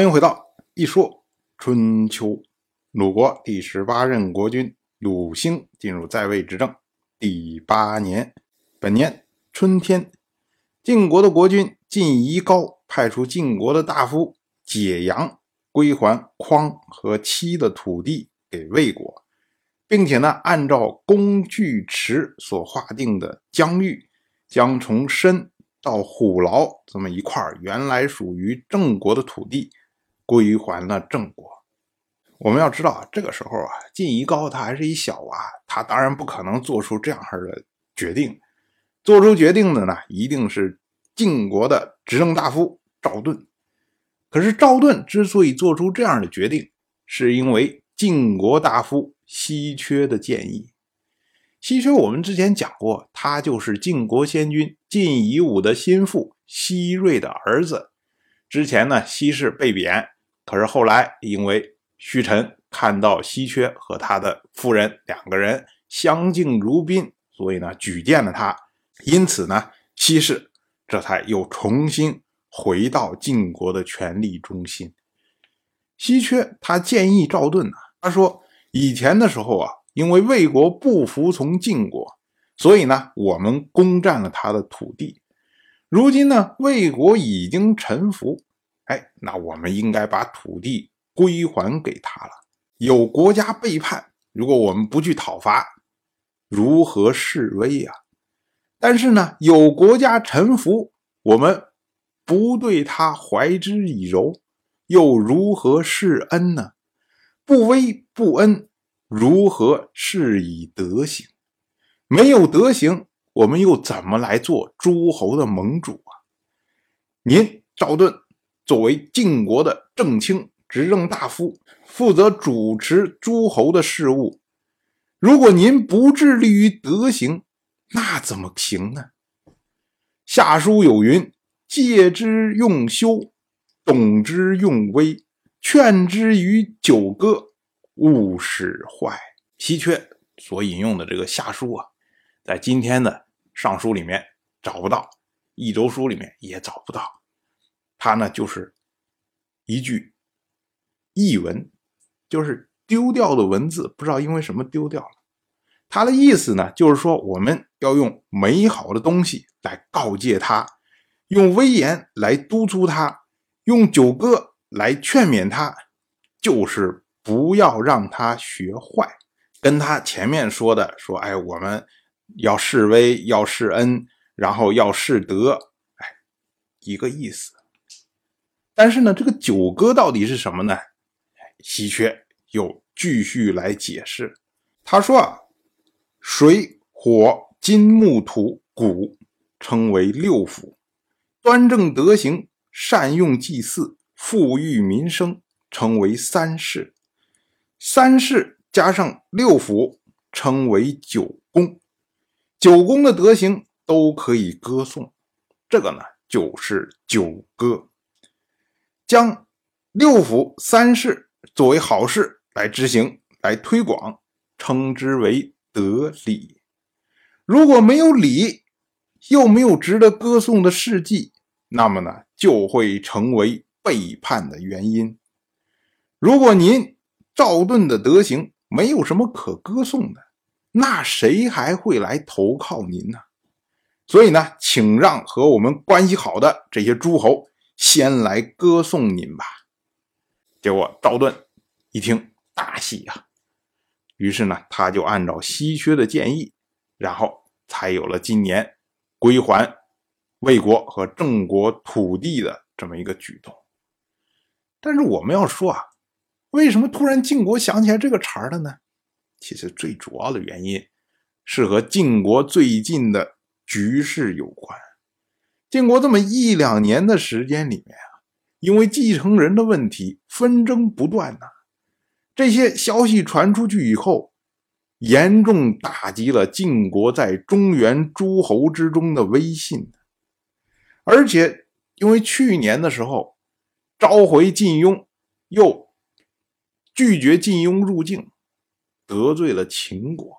欢迎回到一说春秋。鲁国第十八任国君鲁兴进入在位执政第八年，本年春天，晋国的国君晋夷高派出晋国的大夫解阳归还匡和戚的土地给魏国，并且呢，按照工具池所划定的疆域，将从申到虎牢这么一块原来属于郑国的土地。归还了郑国。我们要知道啊，这个时候啊，晋夷高他还是一小娃，他当然不可能做出这样式的决定。做出决定的呢，一定是晋国的执政大夫赵盾。可是赵盾之所以做出这样的决定，是因为晋国大夫稀缺的建议。稀缺我们之前讲过，他就是晋国先君晋夷吾的心腹西瑞的儿子。之前呢，西氏被贬。可是后来，因为胥臣看到稀缺和他的夫人两个人相敬如宾，所以呢举荐了他。因此呢，西氏这才又重新回到晋国的权力中心。稀缺他建议赵盾呢，他说以前的时候啊，因为魏国不服从晋国，所以呢我们攻占了他的土地。如今呢，魏国已经臣服。哎，那我们应该把土地归还给他了。有国家背叛，如果我们不去讨伐，如何示威呀？但是呢，有国家臣服，我们不对他怀之以柔，又如何示恩呢？不威不恩，如何是以德行？没有德行，我们又怎么来做诸侯的盟主啊？您赵盾。作为晋国的正卿、执政大夫，负责主持诸侯的事务。如果您不致力于德行，那怎么行呢？下书有云：“戒之用修，懂之用威，劝之于九歌，勿使坏。”稀缺所引用的这个下书啊，在今天的尚书里面找不到，一周书里面也找不到。他呢，就是一句译文，就是丢掉的文字，不知道因为什么丢掉了。他的意思呢，就是说我们要用美好的东西来告诫他，用威严来督促他，用九歌来劝勉他，就是不要让他学坏。跟他前面说的说，哎，我们要示威，要示恩，然后要示德，哎，一个意思。但是呢，这个九歌到底是什么呢？稀缺又继续来解释。他说啊，水火金木土谷称为六腑，端正德行，善用祭祀，富裕民生，称为三世。三世加上六腑，称为九宫。九宫的德行都可以歌颂，这个呢就是九歌。将六府三世作为好事来执行、来推广，称之为德礼。如果没有礼，又没有值得歌颂的事迹，那么呢，就会成为背叛的原因。如果您赵盾的德行没有什么可歌颂的，那谁还会来投靠您呢？所以呢，请让和我们关系好的这些诸侯。先来歌颂您吧。结果赵盾一听大喜呀，于是呢，他就按照稀缺的建议，然后才有了今年归还魏国和郑国土地的这么一个举动。但是我们要说啊，为什么突然晋国想起来这个茬儿了呢？其实最主要的原因是和晋国最近的局势有关。晋国这么一两年的时间里面啊，因为继承人的问题，纷争不断呐。这些消息传出去以后，严重打击了晋国在中原诸侯之中的威信。而且，因为去年的时候召回晋雍，又拒绝晋雍入境，得罪了秦国。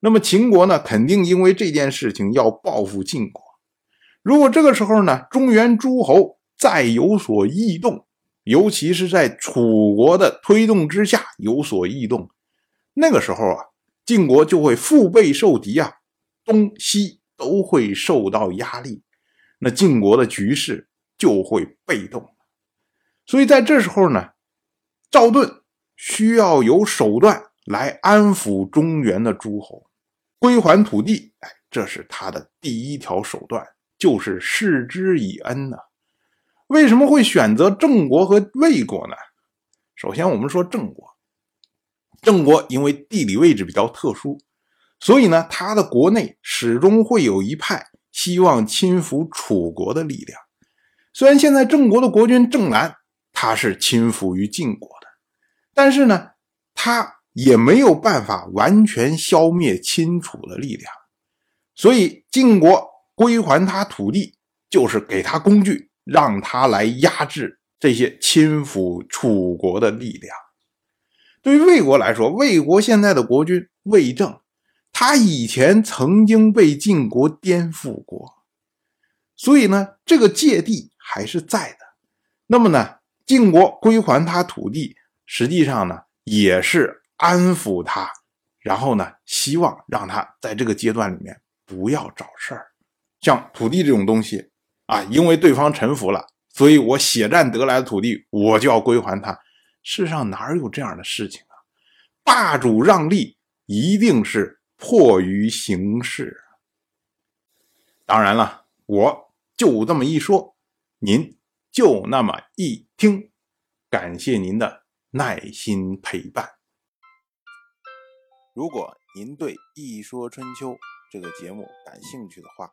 那么秦国呢，肯定因为这件事情要报复晋国。如果这个时候呢，中原诸侯再有所异动，尤其是在楚国的推动之下有所异动，那个时候啊，晋国就会腹背受敌啊，东西都会受到压力，那晋国的局势就会被动。所以在这时候呢，赵盾需要有手段来安抚中原的诸侯，归还土地。哎，这是他的第一条手段，就是示之以恩呢。为什么会选择郑国和魏国呢？首先，我们说郑国，郑国因为地理位置比较特殊，所以呢，他的国内始终会有一派希望亲服楚国的力量。虽然现在郑国的国君郑兰他是亲服于晋国的，但是呢，他也没有办法完全消灭亲楚的力量。所以，晋国归还他土地，就是给他工具。让他来压制这些亲附楚国的力量。对于魏国来说，魏国现在的国君魏正，他以前曾经被晋国颠覆过，所以呢，这个芥蒂还是在的。那么呢，晋国归还他土地，实际上呢，也是安抚他，然后呢，希望让他在这个阶段里面不要找事儿。像土地这种东西。啊，因为对方臣服了，所以我血战得来的土地，我就要归还他。世上哪有这样的事情啊？霸主让利，一定是迫于形势。当然了，我就这么一说，您就那么一听。感谢您的耐心陪伴。如果您对《一说春秋》这个节目感兴趣的话，